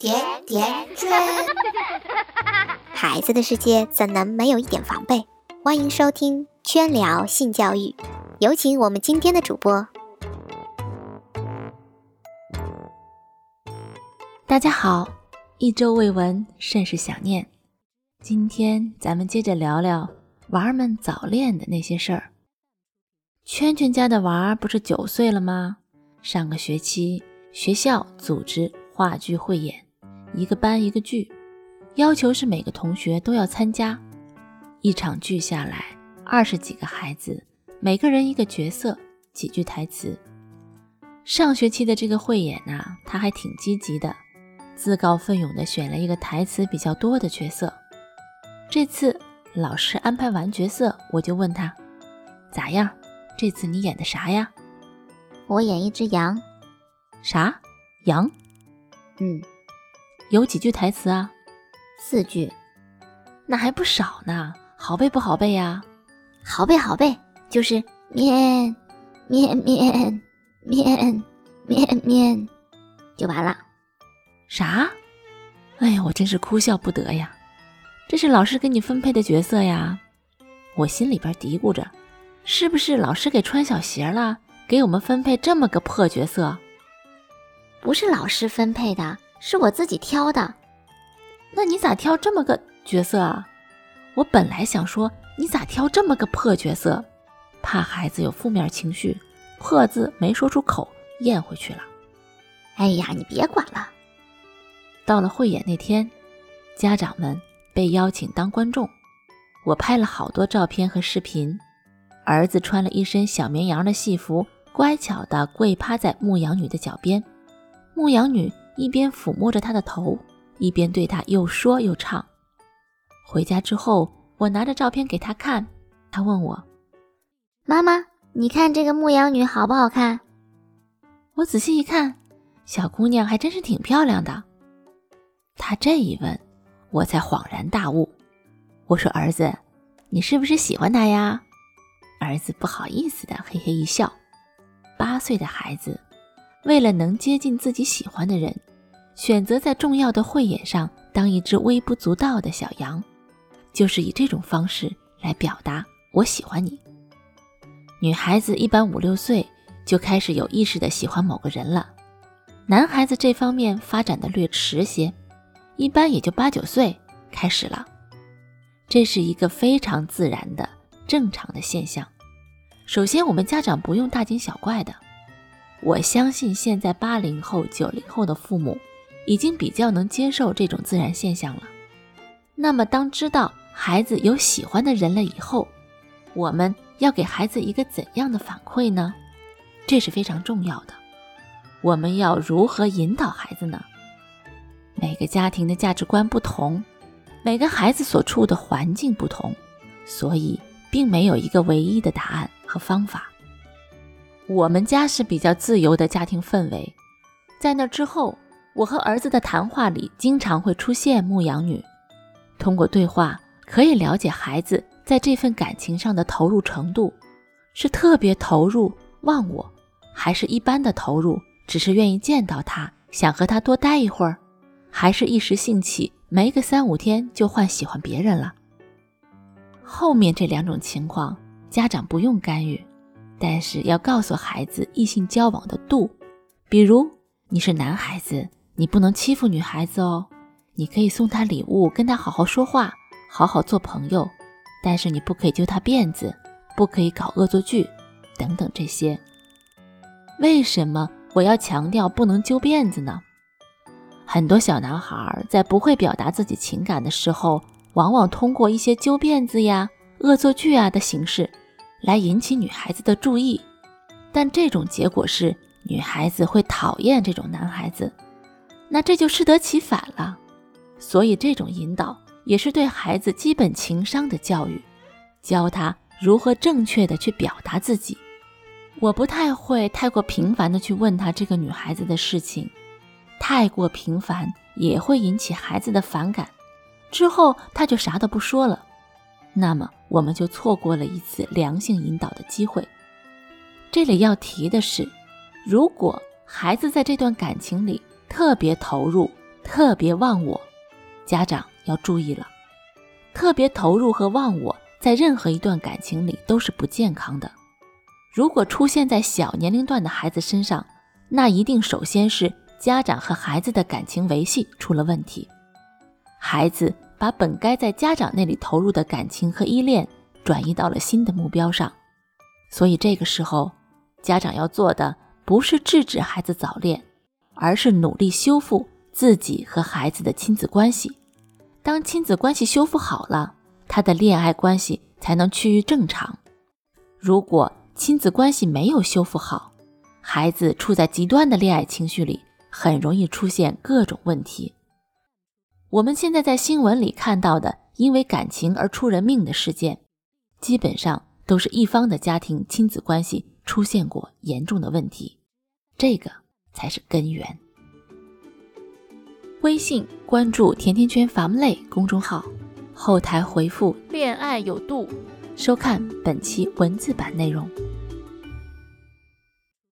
甜甜圈，孩子的世界怎能没有一点防备？欢迎收听圈聊性教育，有请我们今天的主播。大家好，一周未闻，甚是想念。今天咱们接着聊聊娃儿们早恋的那些事儿。圈圈家的娃儿不是九岁了吗？上个学期学校组织话剧汇演。一个班一个剧，要求是每个同学都要参加。一场剧下来，二十几个孩子，每个人一个角色，几句台词。上学期的这个汇演呐，他还挺积极的，自告奋勇地选了一个台词比较多的角色。这次老师安排完角色，我就问他咋样？这次你演的啥呀？我演一只羊。啥？羊？嗯。有几句台词啊？四句，那还不少呢。好背不好背呀？好背好背，就是面面面面面面，就完了。啥？哎呀，我真是哭笑不得呀！这是老师给你分配的角色呀？我心里边嘀咕着，是不是老师给穿小鞋了，给我们分配这么个破角色？不是老师分配的。是我自己挑的，那你咋挑这么个角色啊？我本来想说你咋挑这么个破角色，怕孩子有负面情绪，破字没说出口，咽回去了。哎呀，你别管了。到了汇演那天，家长们被邀请当观众，我拍了好多照片和视频。儿子穿了一身小绵羊的戏服，乖巧地跪趴在牧羊女的脚边，牧羊女。一边抚摸着他的头，一边对他又说又唱。回家之后，我拿着照片给他看，他问我：“妈妈，你看这个牧羊女好不好看？”我仔细一看，小姑娘还真是挺漂亮的。他这一问，我才恍然大悟。我说：“儿子，你是不是喜欢她呀？”儿子不好意思的嘿嘿一笑。八岁的孩子，为了能接近自己喜欢的人。选择在重要的汇演上当一只微不足道的小羊，就是以这种方式来表达我喜欢你。女孩子一般五六岁就开始有意识的喜欢某个人了，男孩子这方面发展的略迟些，一般也就八九岁开始了。这是一个非常自然的正常的现象。首先，我们家长不用大惊小怪的。我相信现在八零后、九零后的父母。已经比较能接受这种自然现象了。那么，当知道孩子有喜欢的人了以后，我们要给孩子一个怎样的反馈呢？这是非常重要的。我们要如何引导孩子呢？每个家庭的价值观不同，每个孩子所处的环境不同，所以并没有一个唯一的答案和方法。我们家是比较自由的家庭氛围，在那之后。我和儿子的谈话里经常会出现牧羊女，通过对话可以了解孩子在这份感情上的投入程度，是特别投入忘我，还是一般的投入，只是愿意见到他，想和他多待一会儿，还是一时兴起，没个三五天就换喜欢别人了。后面这两种情况，家长不用干预，但是要告诉孩子异性交往的度，比如你是男孩子。你不能欺负女孩子哦，你可以送她礼物，跟她好好说话，好好做朋友，但是你不可以揪她辫子，不可以搞恶作剧，等等这些。为什么我要强调不能揪辫子呢？很多小男孩在不会表达自己情感的时候，往往通过一些揪辫子呀、恶作剧啊的形式，来引起女孩子的注意，但这种结果是女孩子会讨厌这种男孩子。那这就适得其反了，所以这种引导也是对孩子基本情商的教育，教他如何正确的去表达自己。我不太会太过频繁的去问他这个女孩子的事情，太过频繁也会引起孩子的反感，之后他就啥都不说了，那么我们就错过了一次良性引导的机会。这里要提的是，如果孩子在这段感情里，特别投入，特别忘我，家长要注意了。特别投入和忘我，在任何一段感情里都是不健康的。如果出现在小年龄段的孩子身上，那一定首先是家长和孩子的感情维系出了问题。孩子把本该在家长那里投入的感情和依恋转移到了新的目标上，所以这个时候，家长要做的不是制止孩子早恋，而是努力修复自己和孩子的亲子关系。当亲子关系修复好了，他的恋爱关系才能趋于正常。如果亲子关系没有修复好，孩子处在极端的恋爱情绪里，很容易出现各种问题。我们现在在新闻里看到的因为感情而出人命的事件，基本上都是一方的家庭亲子关系出现过严重的问题，这个才是根源。微信关注“甜甜圈伐木累”公众号，后台回复“恋爱有度”，收看本期文字版内容。